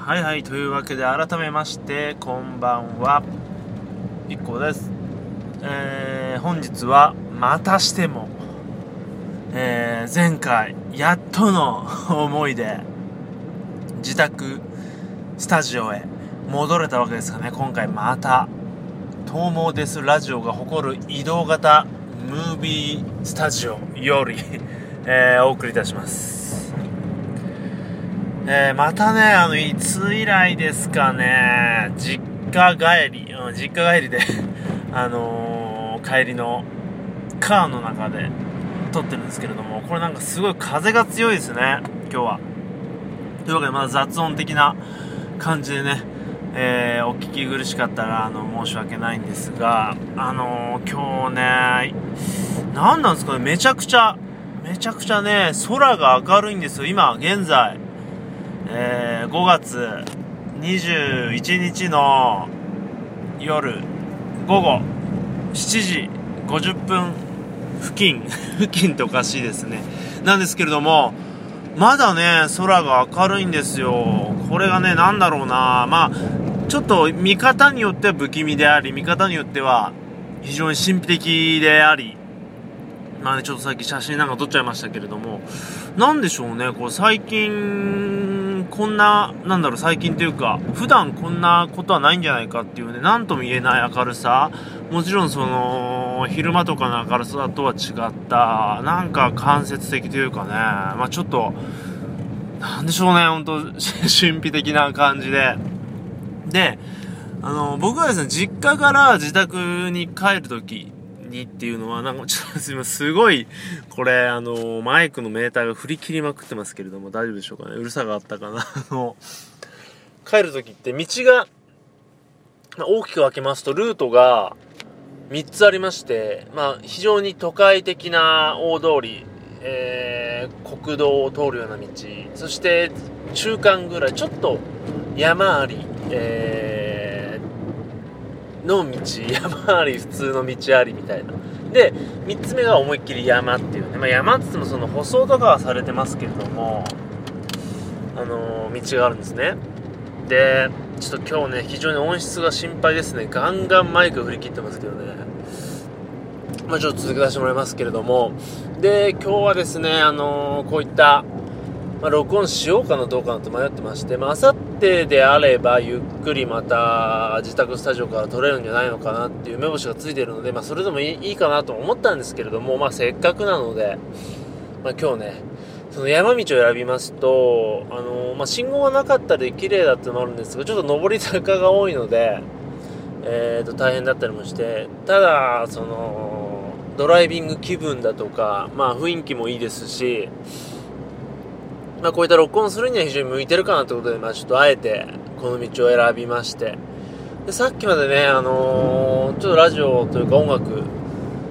はいはいというわけで改めましてこんばんは。IKKO です。えー、本日はまたしてもえー、前回やっとの思いで自宅スタジオへ戻れたわけですがね。今回また東毛ですラジオが誇る移動型ムービースタジオより えー、お送りいたします。えー、またね、あの、いつ以来ですかね、実家帰り、うん、実家帰りで あのー、帰りのカーの中で撮ってるんですけれども、これなんかすごい風が強いですね、今日は。というわけで、まあ雑音的な感じでね、えー、お聞き苦しかったら、あの、申し訳ないんですが、あの、今日ね、何なんですかね、めちゃくちゃ、めちゃくちゃね、空が明るいんですよ、今、現在。えー、5月21日の夜午後7時50分付近。付近っておかしいですね。なんですけれどもまだね空が明るいんですよ。これがね何だろうな。まあちょっと見方によっては不気味であり見方によっては非常に神秘的であり。まあねちょっとさっき写真なんか撮っちゃいましたけれども。なんでしょうねこう最近こんな、なんだろう、最近というか、普段こんなことはないんじゃないかっていうね、なんとも言えない明るさ。もちろんその、昼間とかの明るさとは違った、なんか間接的というかね、まあちょっと、なんでしょうね、ほんと、神秘的な感じで。で、あの、僕はですね、実家から自宅に帰るとき、にっていうのは、なんかちょっとすいません、すごい、これ、あの、マイクのメーターが振り切りまくってますけれども、大丈夫でしょうかね？うるさがあったかな？あの、帰るときって道が、大きく分けますと、ルートが3つありまして、まあ、非常に都会的な大通り、えー、国道を通るような道、そして中間ぐらい、ちょっと山あり、えーの道、山あり、普通の道ありみたいな。で、3つ目が思いっきり山っていうね。まあ、山って言ってもその舗装とかはされてますけれども、あのー、道があるんですね。で、ちょっと今日ね、非常に音質が心配ですね。ガンガンマイク振り切ってますけどね。まあ、ちょっと続けさせてもらいますけれども。で、今日はですね、あのー、こういった、まあ、録音しようかなどうかなと迷ってまして、まあ、明後日であれば、ゆっくりまた自宅スタジオから撮れるんじゃないのかなっていう目星がついてるので、まあ、それでもいいかなと思ったんですけれども、まあ、せっかくなので、まあ、今日ね、その山道を選びますと、あの、まあ、信号がなかったり綺麗だってのもあるんですが、ちょっと上り坂が多いので、えーと、大変だったりもして、ただ、その、ドライビング気分だとか、まあ、雰囲気もいいですし、まあ、こういった録音するには非常に向いてるかなということで、まあ、ちょっとあえてこの道を選びまして。でさっきまでね、あのー、ちょっとラジオというか音楽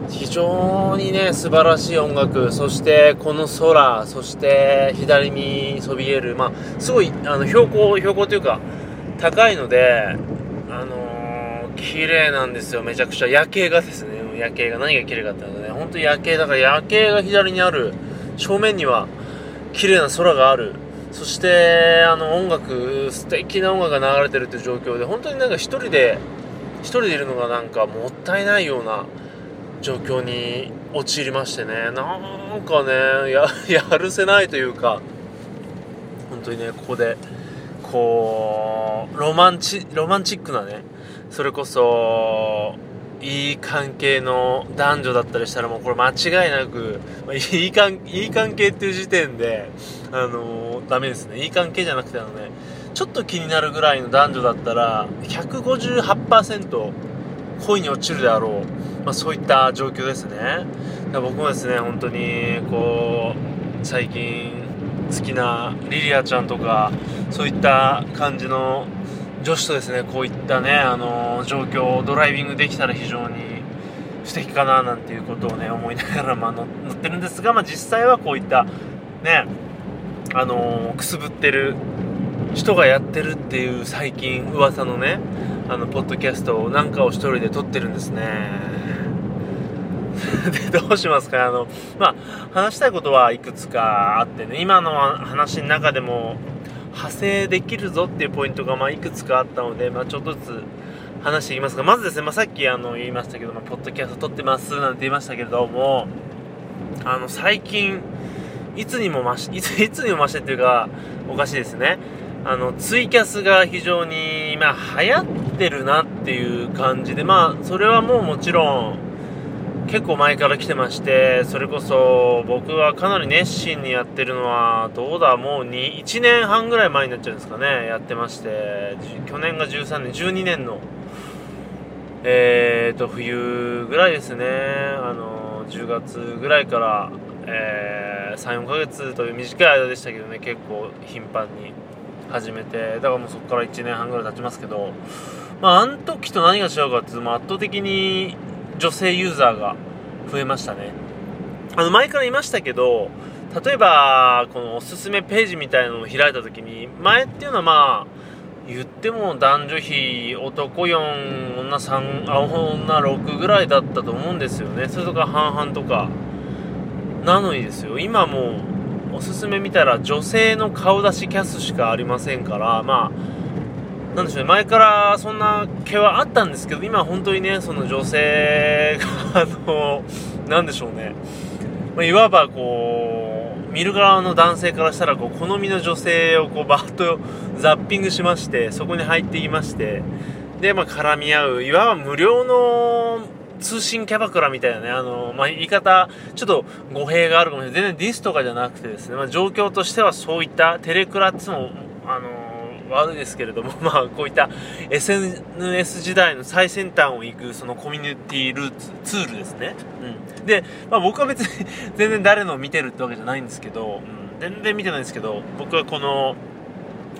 非常にね素晴らしい音楽そしてこの空そして左にそびえるまあすごいあの標高標高というか高いのであのー、綺麗なんですよ。めちゃくちゃ。夜景がですね。夜景が何が綺麗かっていうとね本当に夜景。だから夜景が左にある正面には綺麗な空がある。そしてあの音楽素敵な音楽が流れてるっていう状況で本当になんか一人で一人でいるのがなんかもったいないような状況に陥りましてね。なんかねや やるせないというか本当にねここでこうロマンチロマンチックなねそれこそいい関係の男女だったりしたらもうこれ間違いなく、まあ、いい関いい関係っていう時点で、あのー、ダメですね。いい関係じゃなくてあのね、ちょっと気になるぐらいの男女だったら、158%恋に落ちるであろう。まあ、そういった状況ですね。だ僕もですね、本当に、こう、最近好きなリリアちゃんとか、そういった感じの女子とですねこういったね、あの状況をドライビングできたら非常に素敵かななんていうことをね思いながら、まあ、乗ってるんですが、まあ、実際はこういったねあのくすぶってる人がやってるっていう最近噂のねあのポッドキャストなんかを一人で撮ってるんですね。でどうしますかあのまあ話したいことはいくつかあってね今の話の中でも派生できるぞっていうポイントがまあいくつかあったので、まあ、ちょっとずつ話していきますがまずですね、まあ、さっきあの言いましたけどもポッドキャスト撮ってますなんて言いましたけれどもあの最近いつにも増し いついつにも増してっていうかおかしいですね。あのツイキャスが非常に、まあ、流行ってるなっていう感じでまあそれはもうもちろん結構前から来てましてそれこそ僕はかなり熱心にやってるのはどうだもう1年半ぐらい前になっちゃうんですかねやってまして去年が13年12年のえーと冬ぐらいですね。あの10月ぐらいから、えー、34ヶ月という短い間でしたけどね結構頻繁に始めてだからもうそこから1年半ぐらい経ちますけどまああの時と何が違うかっていうと、圧倒的に女性ユーザーが増えましたね。あの、前から言いましたけど、例えば、このおすすめページみたいなのを開いた時に、前っていうのはまあ、言っても男女比男4女3あ女6ぐらいだったと思うんですよねそれとか半々とかなのにですよ今もうおすすめ見たら女性の顔出しキャスしかありませんからまあなんでしょうね、前からそんな毛はあったんですけど、今本当にね、その女性が、あの、なんでしょうね、まあ、いわばこう、見る側の男性からしたら、こう、好みの女性をこう、バッと ザッピングしまして、そこに入っていまして、で、まあ、絡み合う、いわば無料の通信キャバクラみたいなね、あの、まあ、言い方、ちょっと語弊があるかもしれない。全然ディスとかじゃなくてですね、まあ、状況としてはそういったテレクラっていうのも、あの、悪いですけれども、まあ、こういった SNS 時代の最先端を行く、そのコミュニティルーツ、ツールですね。うん。で、まあ僕は別に 全然誰のを見てるってわけじゃないんですけど、うん、全然見てないんですけど、僕はこの、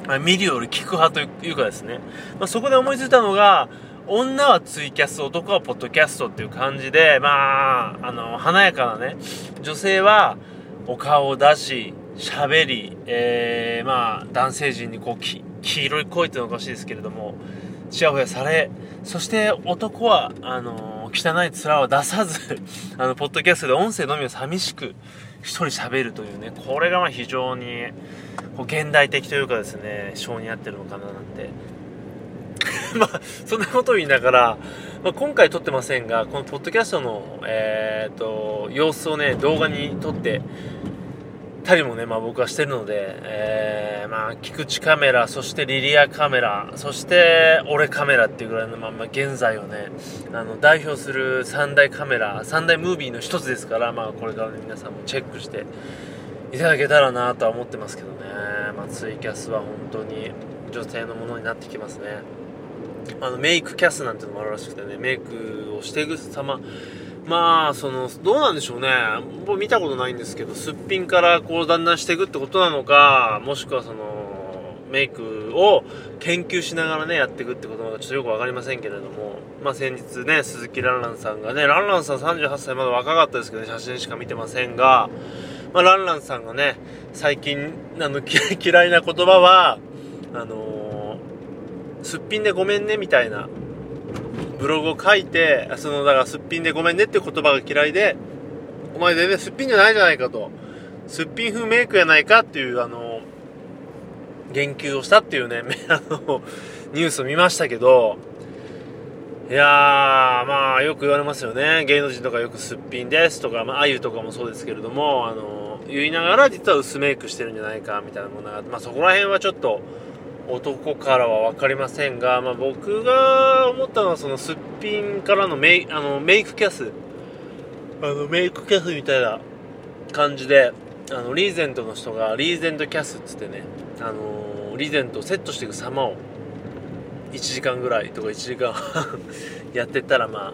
あ、見るより聞く派というかですね、まあ、そこで思いついたのが、女はツイキャス、男はポッドキャストっていう感じで、まあ、あの、華やかなね、女性はお顔を出し、喋り、えー、まあ、男性陣にこう、黄色い恋っていうのおかしいですけれども、ちやほやされ、そして男は、あのー、汚い面を出さず、あの、ポッドキャストで音声のみを寂しく一人喋るというね、これがま非常に、こう、現代的というかですね、性に合ってるのかななんて。まあ、そんなことを言いながら、まあ、今回撮ってませんが、このポッドキャストの、えー、と、様子をね、動画に撮って、たりもね、まあ僕はしてるので、えー、まあ、菊池カメラ、そしてリリアカメラ、そして俺カメラっていうぐらいの、まあ、まあ、現在をね、あの、代表する3大カメラ、3大ムービーの一つですから、まあこれから、皆さんもチェックしていただけたらなとは思ってますけどね、まあツイキャスは本当に女性のものになってきますね。あの、メイクキャスなんていうのもあるらしくてね、メイクをしていく様、まあ、その、どうなんでしょうね。もう見たことないんですけど、すっぴんからこうだんだんしていくってことなのか、もしくはその、メイクを研究しながらね、やっていくってことなのかちょっとよくわかりませんけれども、まあ先日ね、鈴木ランランさんがね、ランランさん38歳まだ若かったですけど、ね、写真しか見てませんが、まあランランさんがね、最近、あの、嫌いな言葉は、あの、すっぴんでごめんねみたいなブログを書いて、その、だからすっぴんでごめんねって言葉が嫌いで、お前全然すっぴんじゃないじゃないかと。すっぴん風メイクやないかっていう、あの、言及をしたっていうね、あの、ニュースを見ましたけど、いやー、まあ、よく言われますよね。芸能人とかよくすっぴんですとか、まあ、ゆとかもそうですけれども、あの、言いながら実は薄メイクしてるんじゃないか、みたいなものがあって、まあ、そこら辺はちょっと、男からは分かりませんが、まあ、僕が思ったのはそのすっぴんからのメイあのメイクキャス。あのメイクキャスみたいな感じであのリーゼントの人がリーゼントキャスっつってね、あのリーゼントをセットしていく様を1時間ぐらいとか1時間 やってたらまあ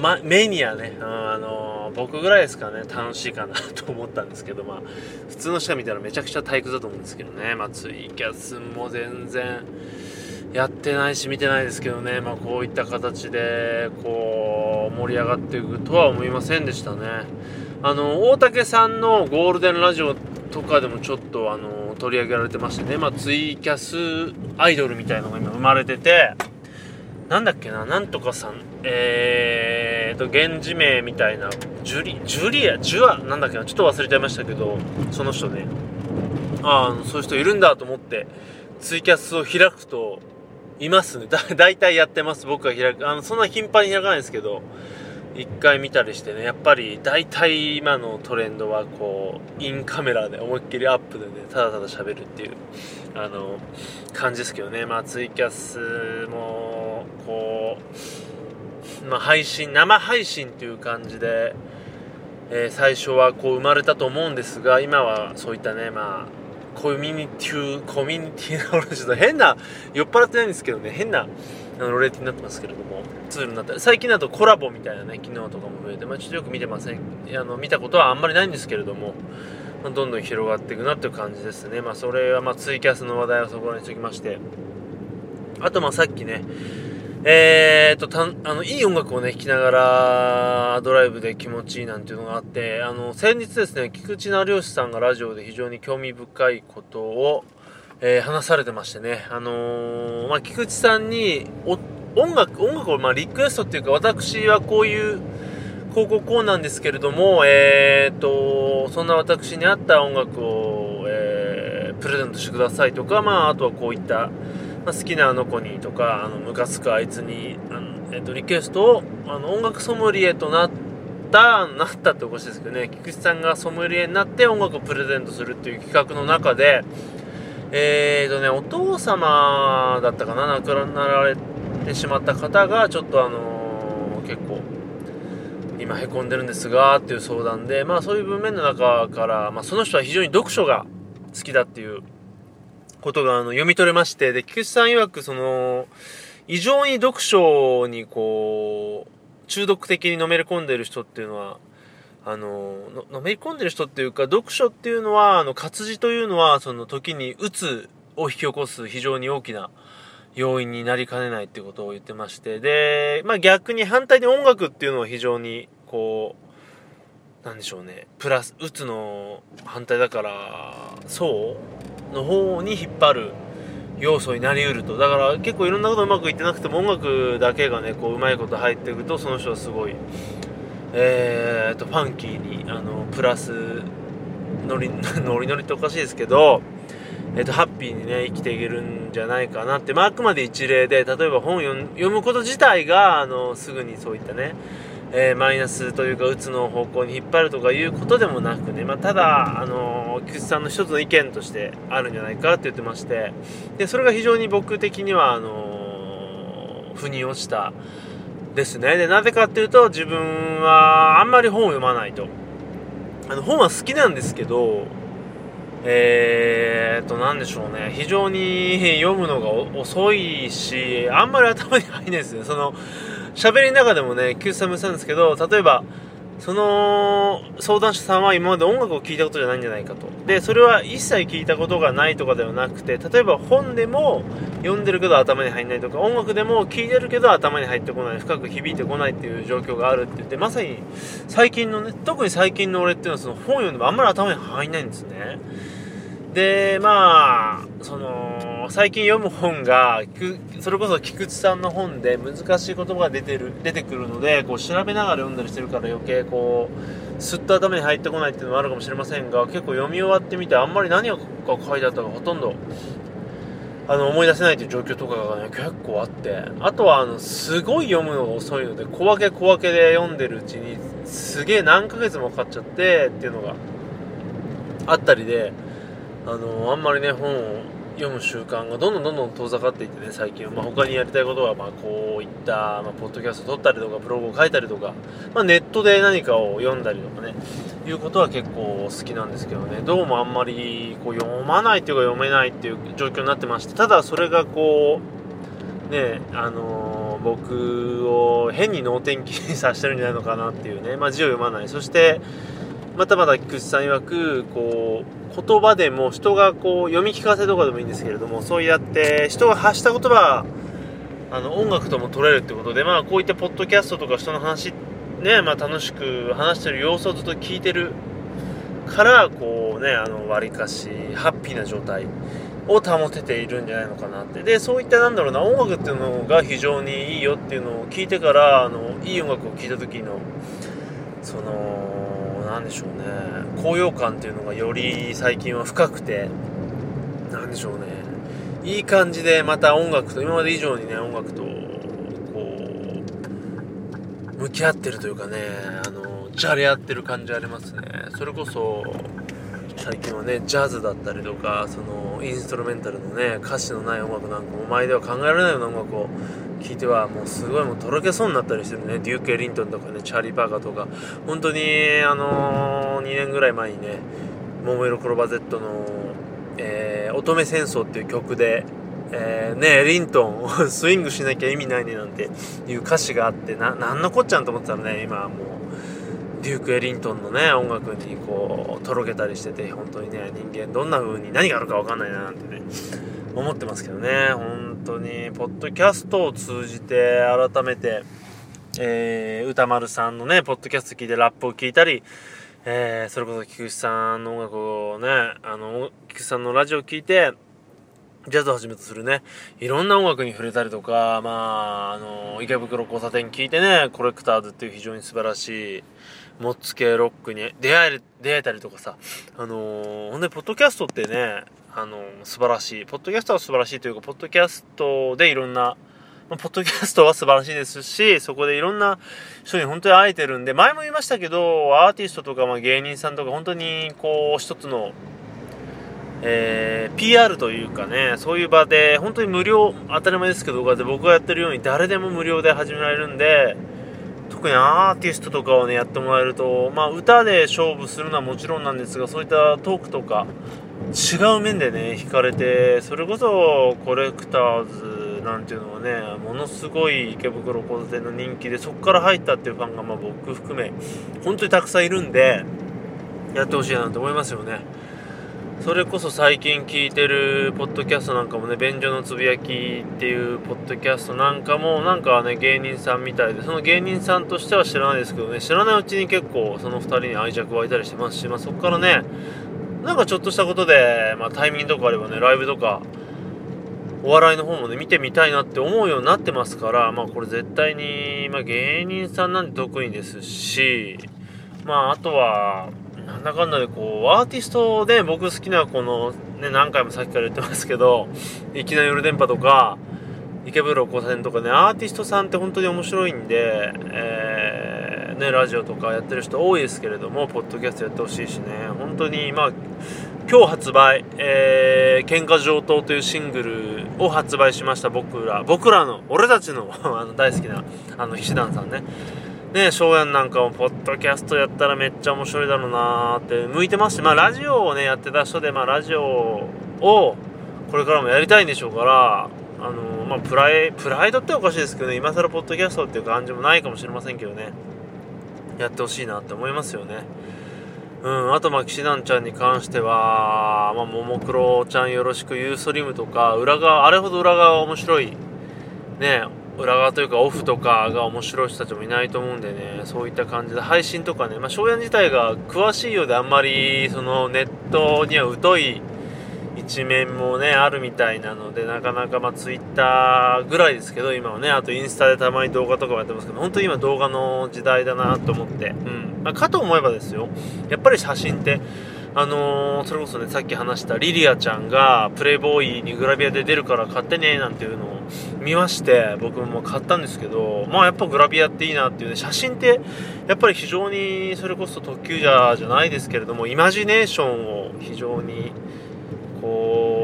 ま、メニアね、あの僕ぐらいですかね、楽しいかなと思ったんですけど、まあ、普通の人が見たらめちゃくちゃ退屈だと思うんですけどね、まあ、ツイキャスも全然やってないし見てないですけどね、まあ、こういった形で、こう、盛り上がっていくとは思いませんでしたね。あの、大竹さんのゴールデンラジオとかでもちょっと、あの、取り上げられてましてね、まあ、ツイキャスアイドルみたいのが今生まれてて、なんだっけな、なんとかさん、えーと、源氏名みたいな、ジュリ、ジュリア、ジュア、なんだっけな、ちょっと忘れちゃいましたけど、その人ね、ああそういう人いるんだと思ってツイキャスを開くといますね。だ大体やってます。僕が開く。あのそんな頻繁に開かないんですけど一回見たりしてね。やっぱり大体今のトレンドはこうインカメラで思いっきりアップでねただただ喋るっていうあの感じですけどね。まあツイキャスもこうまあ配信生配信っていう感じで、えー、最初はこう生まれたと思うんですが今はそういったねまあコミュニティコミュニティのちょっと変な酔っ払ってないんですけどね変なあのレーティンになってますけれどもツールになった最近だとコラボみたいなね機能とかも増えて、まあ、ちょっとよく見てません。あの見たことはあんまりないんですけれども、どんどん広がっていくなっていう感じですね。まあそれはまあツイキャスの話題はそこにしときまして。あとまあさっきねえーと、たあの、いい音楽をね、聴きながら、ドライブで気持ちいいなんていうのがあって、あの、先日ですね、菊池成吉さんがラジオで非常に興味深いことを、えー、話されてましてね、あのー、まあ、菊池さんに音楽、音楽をまあリクエストっていうか、私はこういう、こうこうこうなんですけれども、えーと、そんな私に合った音楽を、えー、プレゼントしてくださいとか、まあ、あとはこういった、まあ、好きなあの子にとか、あの、ムカつくあいつに、あのえーと、リクエストを、あの、音楽ソムリエとなった、なったっておかしいですけどね、菊池さんがソムリエになって音楽をプレゼントするっていう企画の中で、えーとね、お父様だったかな、亡くなられてしまった方が、ちょっとあのー、結構、今へこんでるんですが、っていう相談で、まあそういう文面の中から、まあその人は非常に読書が好きだっていうことがあの読み取れまして、で、菊池さん曰くその、異常に読書にこう、中毒的にのめり込んでる人っていうのは、あののめり込んでる人っていうか読書っていうのはあの活字というのはその時にうつを引き起こす非常に大きな要因になりかねないっていうことを言ってましてで、まあ、逆に反対に音楽っていうのは非常にこうなんでしょうね。プラスうつの反対だからそうの方に引っ張る要素になりうると。だから結構いろんなことうまくいってなくても音楽だけがねこううまいこと入っていくとその人はすごいえーと、ファンキーにあのプラスノリ ノリノリっておかしいですけど、えーと、ハッピーにね生きていけるんじゃないかなって、まあ、あくまで一例で例えば本読むこと自体があのすぐにそういったね、えー、マイナスというかうつの方向に引っ張るとかいうことでもなくね、まあ、ただあの菊池さんの一つの意見としてあるんじゃないかって言ってましてでそれが非常に僕的にはあの腑に落ちたですね。で、なぜかっていうと、自分はあんまり本を読まないと。あの、本は好きなんですけど、えーと、なんでしょうね。非常に読むのが遅いし、あんまり頭に入んないですね。その、喋りの中でもね、急さむさんですけど、例えば、その相談者さんは今まで音楽を聴いたことじゃないんじゃないかと。で、それは一切聞いたことがないとかではなくて、例えば本でも読んでるけど頭に入んないとか、音楽でも聴いてるけど頭に入ってこない、深く響いてこないっていう状況があるって言って、まさに最近のね、特に最近の俺っていうのはその本読んでもあんまり頭に入んないんですね。で、まあ、その、最近読む本が、それこそ菊池さんの本で難しい言葉が出てる、出てくるので、こう調べながら読んだりしてるから余計こう、すっと頭に入ってこないっていうのもあるかもしれませんが、結構読み終わってみて、あんまり何が書いてあったかほとんど、あの、思い出せないという状況とかがね、結構あって、あとは、あの、すごい読むのが遅いので、小分け小分けで読んでるうちに、すげえ何ヶ月もかかっちゃって、っていうのがあったりで、あのあんまりね本を読む習慣がどんどんどんどん遠ざかっていってね最近は、まあ、他にやりたいことはまあこういった、まあ、ポッドキャスト撮ったりとかブログを書いたりとか、まあ、ネットで何かを読んだりとかねいうことは結構好きなんですけどね。どうもあんまりこう読まないっていうか読めないっていう状況になってましてただそれがこうねあのー、僕を変に能天気にさせてるんじゃないのかなっていうね、まあ、字を読まない。そしてまたまた菊池さん曰くこう言葉でも人がこう読み聞かせとかでもいいんですけれどもそうやって人が発した言葉あの音楽とも取れるってことでまあこういったポッドキャストとか人の話ねまあ楽しく話してる様子をずっと聞いてるからこうねあの割かしハッピーな状態を保てているんじゃないのかなって。でそういったなんだろうな音楽っていうのが非常にいいよっていうのを聞いてからあのいい音楽を聴いた時のその何でしょうね。高揚感っていうのがより最近は深くて何でしょうね。いい感じでまた音楽と今まで以上にね音楽とこう向き合ってるというかねあのじゃれ合ってる感じありますね。それこそ最近はねジャズだったりとかそのインストルメンタルのね歌詞のない音楽なんかも前では考えられないような音楽を聴いてはもうすごいもうとろけそうになったりしてるね。デューク・エリントンとかねチャーリー・パーカーとか。本当にあのー、2年ぐらい前にね「桃色クロバゼットの」えー、乙女戦争っていう曲でえー、ねエリントン スイングしなきゃ意味ないねなんていう歌詞があってななんのこっちゃんと思ってたらね今もうデューク・エリントンのね音楽にこうとろけたりしてて本当にね人間どんな風に何があるか分かんないななんてね思ってますけどね。本当にポッドキャストを通じて改めて、えー、歌丸さんのねポッドキャスト聞いてラップを聞いたりえー、それこそ菊池さんの音楽をねあの菊池さんのラジオを聞いてジャズをはじめとするね、いろんな音楽に触れたりとか、まあ、あの、池袋交差点聞いてね、コレクターズっていう非常に素晴らしい、モッツ系ロックに出会え、出会えたりとかさ、あのー、ほんで、ポッドキャストってね、あのー、素晴らしい。ポッドキャストは素晴らしいというか、ポッドキャストでいろんな、まあ、ポッドキャストは素晴らしいですし、そこでいろんな人に本当に会えてるんで、前も言いましたけど、アーティストとか、まあ、芸人さんとか、本当に、こう、一つの、えー、PR というかね、そういう場で、本当に無料、当たり前ですけど、僕がやってるように誰でも無料で始められるんで、特にアーティストとかをね、やってもらえると、まあ、歌で勝負するのはもちろんなんですが、そういったトークとか、違う面でね、惹かれて、それこそコレクターズなんていうのはね、ものすごい池袋交差点の人気で、そこから入ったっていうファンが、まあ、僕含め、本当にたくさんいるんで、やってほしいなと思いますよね。それこそ最近聞いてるポッドキャストなんかもね、便所のつぶやきっていうポッドキャストなんかも、なんかね、芸人さんみたいで、その芸人さんとしては知らないですけどね、知らないうちに結構その2人に愛着湧いたりしてますし、まあそこからね、なんかちょっとしたことで、まあタイミングとかあればね、ライブとか、お笑いの方もね、見てみたいなって思うようになってますから、まあこれ絶対に、まあ芸人さんなんて得意ですし、まああとは、なんだかんだでこう、アーティストで僕好きなこの、ね、何回もさっきから言ってますけど、いきなり夜電波とか、池袋交差点とかね、アーティストさんって本当に面白いんで、えー、ね、ラジオとかやってる人多いですけれども、ポッドキャストやってほしいしね、本当に、まあ、今日発売、えー、喧嘩上等というシングルを発売しました僕ら、僕らの、俺たちの あの大好きな、あの、菱団さんね。ね、翔やんなんかも、ポッドキャストやったらめっちゃ面白いだろうなーって、向いてますし、まあ、ラジオをね、やってた人で、まあ、ラジオを、これからもやりたいんでしょうから、あのまあ、プライ、プライドっておかしいですけどね、今更ポッドキャストっていう感じもないかもしれませんけどね、やってほしいなって思いますよね。うん、あと、まあ、騎士団ちゃんに関しては、まあ、ももクロちゃんよろしく、ユーストリームとか、裏側、あれほど裏側面白い、ね、裏側というかオフとかが面白い人たちもいないと思うんでね、そういった感じで。配信とかね、まあ、翔やん自体が詳しいようであんまり、そのネットには疎い一面もね、あるみたいなので、なかなかまあツイッターぐらいですけど、今はね、あとインスタでたまに動画とかもやってますけど、本当に今動画の時代だなと思って、うん。まあ、かと思えばですよ、やっぱり写真って、あのー、それこそね、さっき話したリリアちゃんがプレイボーイにグラビアで出るから買ってね、なんていうのを見まして、僕も買ったんですけど、まあやっぱグラビアっていいなっていうね、写真ってやっぱり非常にそれこそ特急じゃじゃないですけれども、イマジネーションを非常にこう、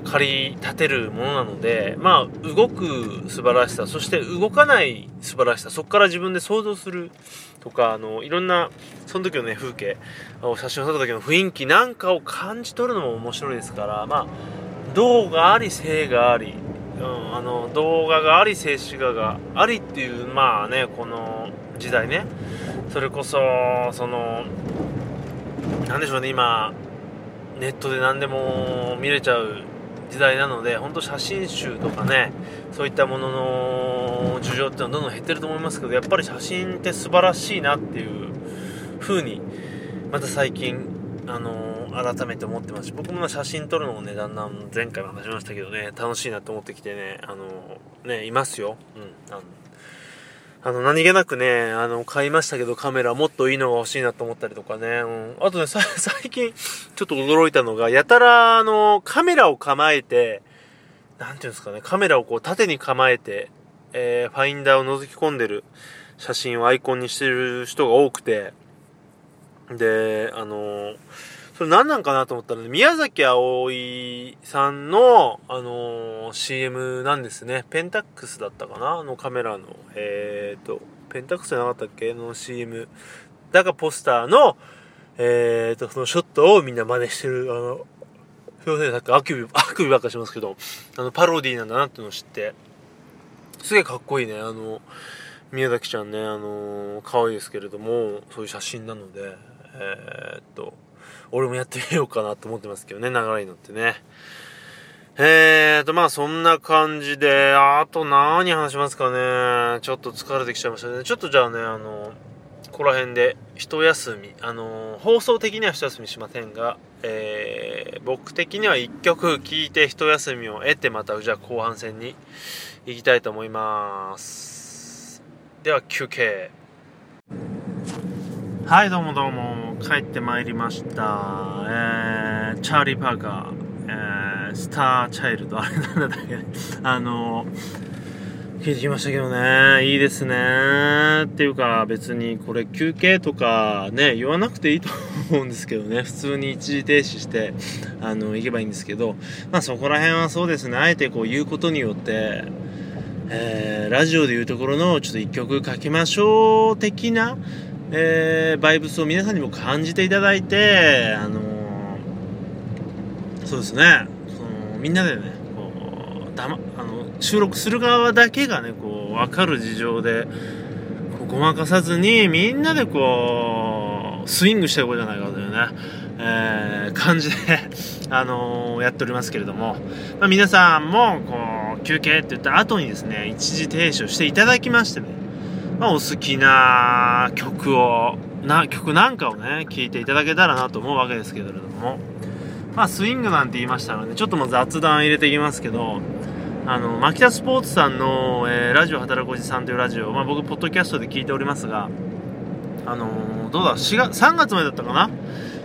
駆り立てるものなので、まあ動く素晴らしさ、そして動かない素晴らしさ、そこから自分で想像するとか、あの、いろんな、その時のね、風景、写真を撮った時の雰囲気なんかを感じ取るのも面白いですから、まあ、動があり、性があり、うん、あの動画があり静止画がありっていうまあねこの時代ねそれこそその何でしょうね今ネットで何でも見れちゃう時代なので本当写真集とかねそういったものの需要っていうのはどんどん減ってると思いますけどやっぱり写真って素晴らしいなっていう風にまた最近あの改めて思ってますし僕も写真撮るのもねだんだん前回も話しましたけどね楽しいなと思ってきてねあのねいますよ、うん、あのあの、何気なくね、あの、買いましたけどカメラもっといいのが欲しいなと思ったりとかね。うん。あとね、最近、ちょっと驚いたのが、やたら、あの、カメラを構えて、なんていうんですかね、カメラをこう縦に構えて、えー、ファインダーを覗き込んでる写真をアイコンにしてる人が多くて、で、あのそれ何なんかなと思ったらね、宮崎葵さんの、あのー、CM なんですね。ペンタックスだったかな？あのカメラの、えーと、ペンタックスじゃなかったっけ？の CM。だがポスターの、えーと、そのショットをみんな真似してる、あの、すいません、さっきあくび、あくびばっかしますけど、あの、パロディなんだなっていうのを知って、すげえかっこいいね、あの、宮崎ちゃんね、あのー、可愛いですけれども、そういう写真なので、えー、っと、俺もやってみようかなと思ってますけどね、長いのってね。えーと、まあそんな感じで、あと何話しますかね。ちょっと疲れてきちゃいましたね。ちょっとじゃあね、あの、ここら辺で一休み、あの、放送的には一休みしませんが、えー、僕的には一曲聴いて一休みを得て、またじゃあ後半戦に行きたいと思います。では休憩。はいどうもどうも。帰ってまいりました、えー、チャーリー・パーカー、えー、スター・チャイルド。あれなんだっけ？あの聞いてきましたけどね。いいですね。っていうか別にこれ休憩とかね言わなくていいと思うんですけどね。普通に一時停止してあの行けばいいんですけど。まあそこら辺はそうですね。あえてこう言うことによってえー、ラジオでいうところのちょっと一曲かけましょう的なえー、バイブスを皆さんにも感じていただいて、あのー、そうですね、そのみんなでね、こうだま、あの収録する側だけがね、こう分かる事情で、ごまかさずに、みんなでこう、スイングしていこうじゃないかというね、えー、感じで あのー、やっておりますけれども、まあ、皆さんもこう休憩って言った後にですね一時停止をしていただきましてね。まあ、お好きな曲を、な、曲なんかをね、聴いていただけたらなと思うわけですけれども、まあ、スイングなんて言いましたので、ちょっともう雑談入れていきますけど、あの、マキタスポーツさんの、えー、ラジオ働くおじさんというラジオ、まあ、僕、ポッドキャストで聞いておりますが、あのー、どうだ、4月、3月までだったかな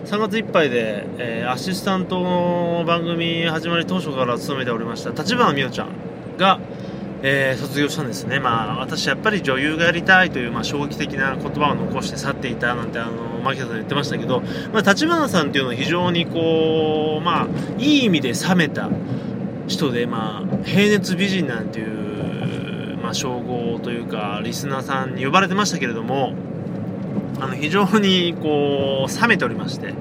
?3 月いっぱいで、えー、アシスタントの番組始まり当初から務めておりました、立花美桜ちゃんが、えー、卒業したんですね、まあ、私、やっぱり女優がやりたいという、まあ、衝撃的な言葉を残して去っていたなんてあの牧田さん言ってましたけど、まあ、立花さんというのは非常にこう、まあ、いい意味で冷めた人で、まあ、平熱美人なんていう、まあ、称号というかリスナーさんに呼ばれてましたけれどもあの非常にこう冷めておりまして、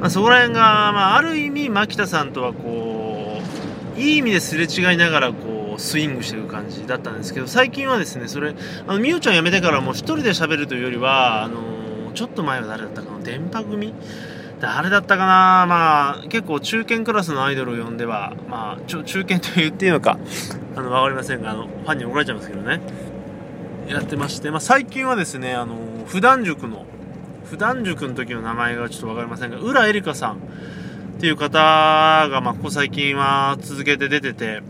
まあ、そこら辺が、まあ、ある意味牧田さんとはこういい意味ですれ違いながらこうスイングしていく感じだったんですけど最近はですねそれあのみおちゃん辞めてからもう1人で喋るというよりはあのちょっと前は誰だったかな電波組？誰だったかな？まあ結構中堅クラスのアイドルを呼んではまあちょ中堅と言っていいのかあの分かりませんがあのファンに怒られちゃいますけどね。やってまして、まあ、最近はですねあの普段塾の普段塾の時の名前がちょっと分かりませんが浦エリカさんっていう方が、まあ、ここ最近は続けて出てて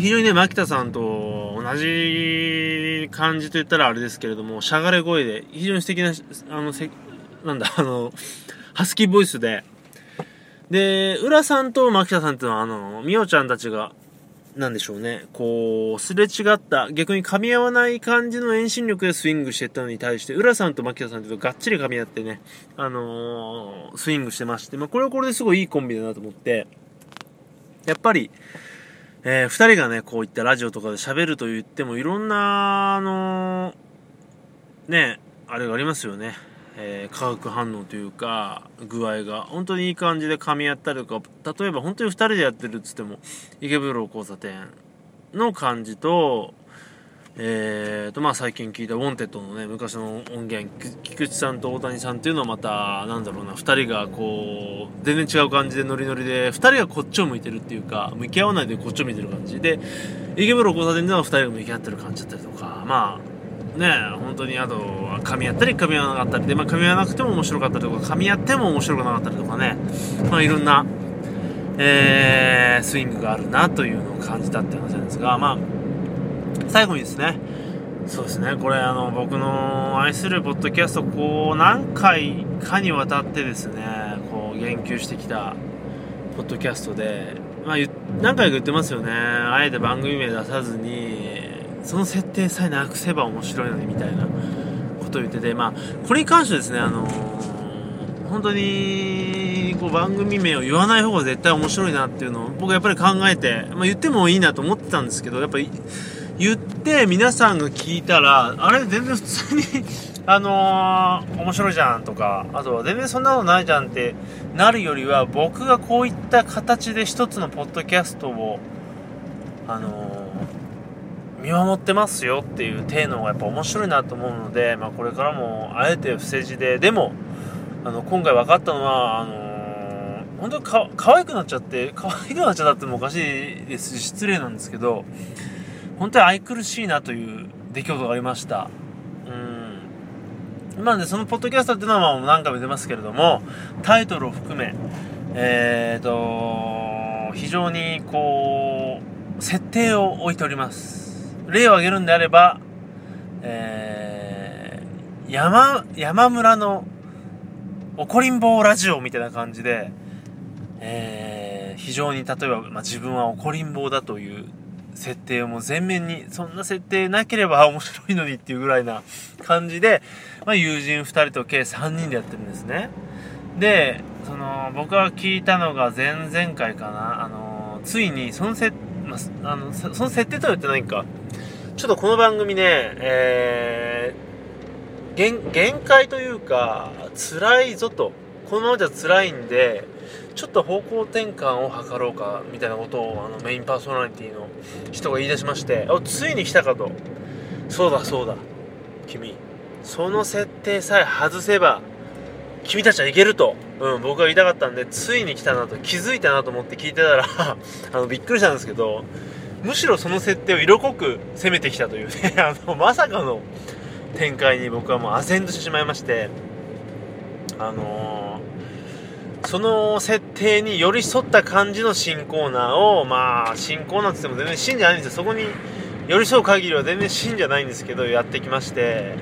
非常にね、牧田さんと同じ感じと言ったらあれですけれども、しゃがれ声で、非常に素敵な、あの、せなんだ、あの、ハスキーボイスで、で、浦さんと牧田さんっていうのは、あの、みおちゃんたちが、なんでしょうね、こう、すれ違った、逆に噛み合わない感じの遠心力でスイングしてったのに対して、浦さんと牧田さんっていうとがっちり噛み合ってね、あのー、スイングしてまして、まあ、これはこれですごいいいコンビだなと思って、やっぱり、えー、2人がね、こういったラジオとかで喋ると言っても、いろんな、あのー、ね、あれがありますよね。えー、化学反応というか、具合が、本当にいい感じで噛み合ったりとか、例えば本当に2人でやってるっつっても、池袋交差点の感じと、えーとまあ、最近聞いたウォンテッドのね昔の音源菊池さんと大谷さんっていうのはまたなんだろうな2人がこう全然違う感じでノリノリで2人がこっちを向いてるっていうか向き合わないでこっちを見てる感じで池袋交差点では2人が向き合ってる感じだったりとかまあね本当にあとは噛み合ったり噛み合わなかったりで、まあ、噛み合わなくても面白かったりとか噛み合っても面白くなかったりとかねまあいろんな、えー、スイングがあるなというのを感じたって話なんですがまあ最後にですね、そうですね。これあの僕の愛するポッドキャストこう何回かにわたってですねこう言及してきたポッドキャストで、まあ、何回か言ってますよね。あえて番組名出さずにその設定さえなくせば面白いのにみたいなことを言っててまあこれに関してですねあのー、本当にこう番組名を言わない方が絶対面白いなっていうのを僕はやっぱり考えて、まあ、言ってもいいなと思ってたんですけどやっぱり言って皆さんが聞いたらあれ全然普通に あのー、面白いじゃんとかあとは全然そんなのないじゃんってなるよりは僕がこういった形で一つのポッドキャストをあのー、見守ってますよっていう体のがやっぱ面白いなと思うので、まあ、これからもあえて伏せ字ででもあの今回分かったのはあのー、本当か可愛くなっちゃって可愛くなっちゃったってもおかしいですし失礼なんですけど本当に愛くるしいなという出来事がありました。うん。まあね、そのポッドキャストっていうのは何回も出ますけれども、タイトルを含め、えーと、非常にこう、設定を置いております。例を挙げるんであれば、えー、山、山村の怒りんぼラジオみたいな感じで、えー、非常に例えば、まあ、自分は怒りんぼだという設定をもう全面に、そんな設定なければ面白いのにっていうぐらいな感じで、まあ、友人2人と計3人でやってるんですね。で、その、僕が聞いたのが前々回かな、あの、ついにその設、まあ、あの、その設定とは言ってないか、ちょっとこの番組ね、えー、限界というか、辛いぞと、このままじゃ辛いんで、ちょっと方向転換を図ろうかみたいなことをあのメインパーソナリティの人が言い出しましてあついに来たかと。そうだそうだ。君その設定さえ外せば君たちはいけると、うん、僕が言いたかったんでついに来たなと気づいたなと思って聞いてたら あのびっくりしたんですけどむしろその設定を色濃く攻めてきたというね あのまさかの展開に僕はもう唖然としてしまいましてあのーその設定に寄り添った感じの新コーナーを、まあ、新コーナーって言っても全然新じゃないんですよ。そこに寄り添う限りは全然新じゃないんですけど、やってきまして、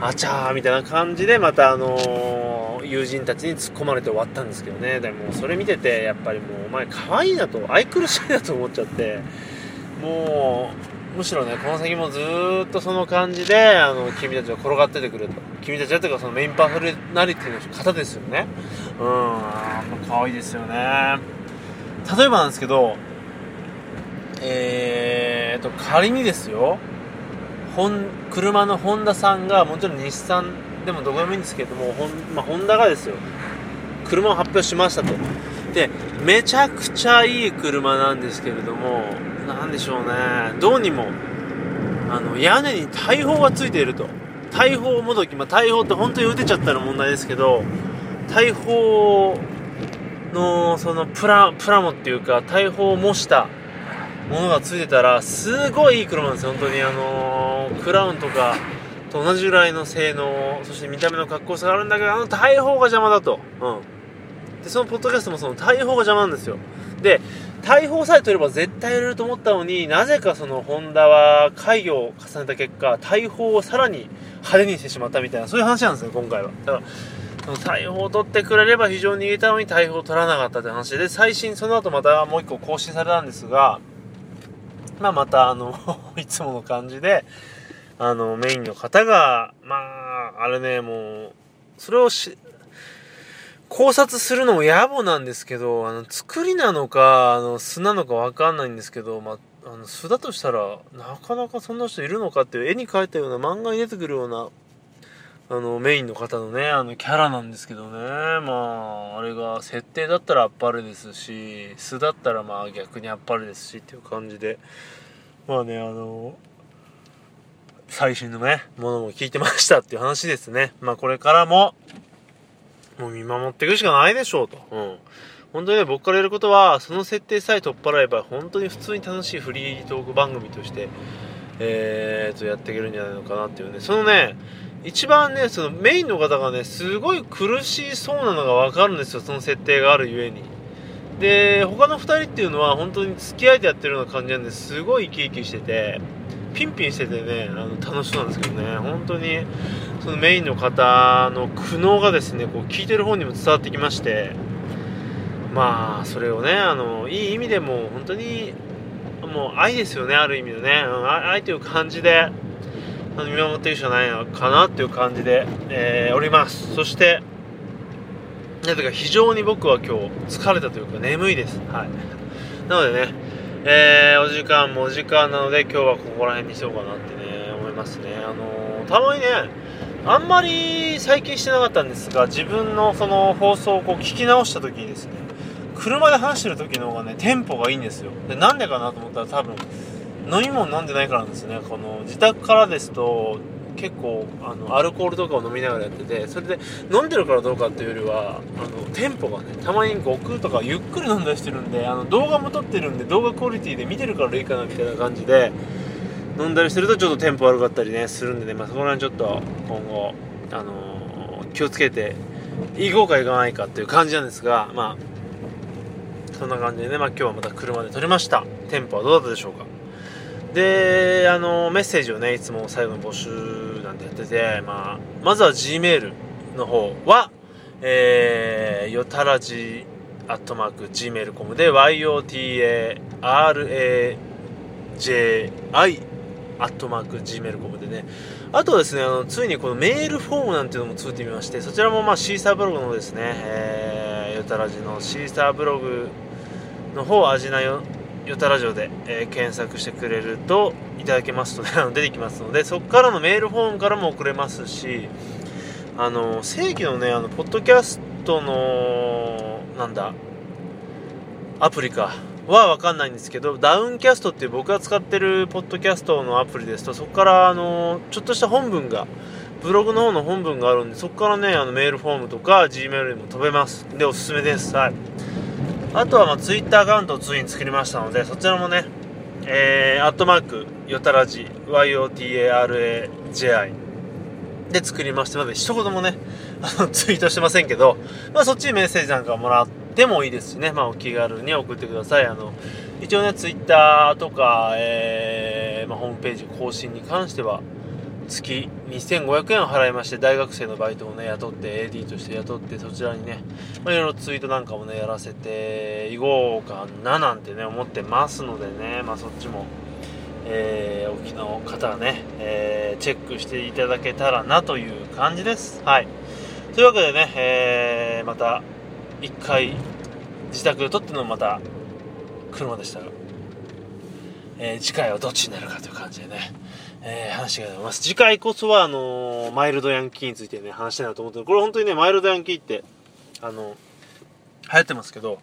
あちゃーみたいな感じで、またあのー、友人たちに突っ込まれて終わったんですけどね。でも、それ見てて、やっぱりもう、お前可愛いなと、愛くるしいなと思っちゃって、もう、むしろね、この先もずっとその感じで、あの、君たちは転がっててくれと。君たちはというか、そのメインパーソナリティの方ですよね。うん、可愛いですよね。例えばなんですけど、えーと、仮にですよ、本、車のホンダさんが、もちろん日産でもどこでもいいんですけども、ほん、まあ、ホンダがですよ、車を発表しましたと。で、めちゃくちゃいい車なんですけれども、なんでしょうね。どうにもあの屋根に大砲がついていると。大砲もどき、まあ、大砲って本当に撃てちゃったら問題ですけど大砲のそのプラプラモっていうか大砲を模したものがついてたらすごいいい車なんですよ。本当にあのー、クラウンとかと同じぐらいの性能そして見た目のかっこよさがあるんだけどあの大砲が邪魔だと。うん。でそのポッドキャストもその大砲が邪魔なんですよ。で大砲さえ取れば絶対やれると思ったのになぜかそのホンダは会議を重ねた結果大砲をさらに派手にしてしまったみたいなそういう話なんですね今回は。だからその大砲を取ってくれれば非常に逃げたのに大砲を取らなかったって話で最新その後またもう一個更新されたんですがまあまたあの いつもの感じであのメインの方がまああれねもうそれをし考察するのも野暮なんですけど、あの、作りなのか、あの、素なのかわかんないんですけど、まあ、あの、素だとしたら、なかなかそんな人いるのかっていう絵に描いたような漫画に出てくるような、あの、メインの方のね、あの、キャラなんですけどね、まあ、あれが、設定だったらあっぱれですし、素だったらまあ逆にあっぱれですしっていう感じで、まあね、あの、最新のね、ものも聞いてましたっていう話ですね。まあこれからも、もう見守っていくしかないでしょうと。うん。本当にね、僕からやることは、その設定さえ取っ払えば、本当に普通に楽しいフリートーク番組として、えーと、やっていけるんじゃないのかなっていうね、そのね、一番ね、そのメインの方がね、すごい苦しそうなのがわかるんですよ、その設定があるゆえに。で、他の2人っていうのは本当に付き合いでやってるような感じなんですごい生き生きしてて、ピンピンしててねあの楽しそうなんですけどね。本当にそのメインの方の苦悩がですねこう聞いてる方にも伝わってきましてまあそれをねあのいい意味でも本当にもう愛ですよねある意味でね、愛という感じで見守っているしかないのかなっていう感じで、えー、おります。そしてなぜか非常に僕は今日疲れたというか眠いです。はい。なのでねえー、お時間もお時間なので今日はここら辺にしようかなってね思いますね。あのー、たまにねあんまり最近してなかったんですが自分のその放送をこう聞き直した時にですね車で話してる時の方がねテンポがいいんですよ。でなんでかなと思ったら多分飲み物飲んでないからなんですね。この自宅からですと結構あのアルコールとかを飲みながらやっててそれで飲んでるからどうかっていうよりはあのテンポがねたまに極とかゆっくり飲んだりしてるんであの動画も撮ってるんで動画クオリティで見てるからいいかなみたいな感じで飲んだりするとちょっとテンポ悪かったりねするんでね、まあ、そこら辺ちょっと今後、あのー、気をつけていこうかいかないかっていう感じなんですがまあそんな感じでね、まあ、今日はまた車で撮りました。テンポはどうだったでしょうか？であのメッセージをねいつも最後に募集なんてやってて、まあ、まずは G メールの方はえー、よたらじアットマーク Gmail.com で YOTARAJI アットマーク Gmail.com でね。あとですねあのついにこのメールフォームなんていうのも作ってみましてそちらもまあシーサーブログのですね、えー、よたらじのシーサーブログの方を味なよよたラジオで、えー、検索してくれるといただけますと ね出てきますのでそこからのメールフォームからも送れますしあの正規のねあのポッドキャストのなんだアプリかは分かんないんですけどダウンキャストっていう僕が使ってるポッドキャストのアプリですとそこからあのちょっとした本文がブログの方の本文があるんでそこからねあのメールフォームとか Gmail にも飛べます。でおすすめです。はい。あとはまあ Twitter アカウントをついに作りましたのでそちらもねえー、アットマークよたらじ YOTARAJI で作りましてまだ一言もね あのツイートしてませんけど、まあ、そっちにメッセージなんかもらってもいいですしね、まあ、お気軽に送ってください。あの一応ね Twitter とか、えーまあ、ホームページ更新に関しては月2500円を払いまして大学生のバイトをね雇って AD として雇ってそちらにね、まあ、いろいろツイートなんかもねやらせていこうかななんてね思ってますのでねまあそっちも、えー、お聞きの方はね、えー、チェックしていただけたらなという感じです。はい。というわけでね、えー、また一回自宅で撮ってのまた車でしたが、え次回はどっちになるかという感じでねえー、話が出ます。次回こそは、あのー、マイルドヤンキーについてね、話したいなと思ってこれ本当にね、マイルドヤンキーって、あの流行ってますけど、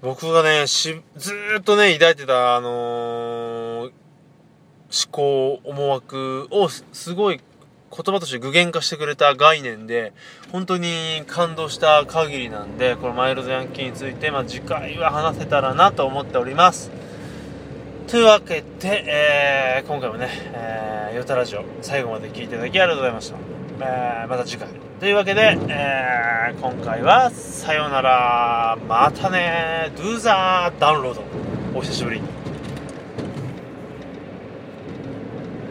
僕がね、し、ずっとね、抱いてた、あの思考、思惑をすごい言葉として具現化してくれた概念で、本当に感動した限りなんで、このマイルドヤンキーについて、まあ、次回は話せたらなと思っております。というわけで、えー、今回もね、えー、ヨタラジオ最後まで聞いていただきありがとうございました。えー、また次回。というわけで、えー、今回はさようなら。またね。ドゥーザーダウンロードお久しぶり。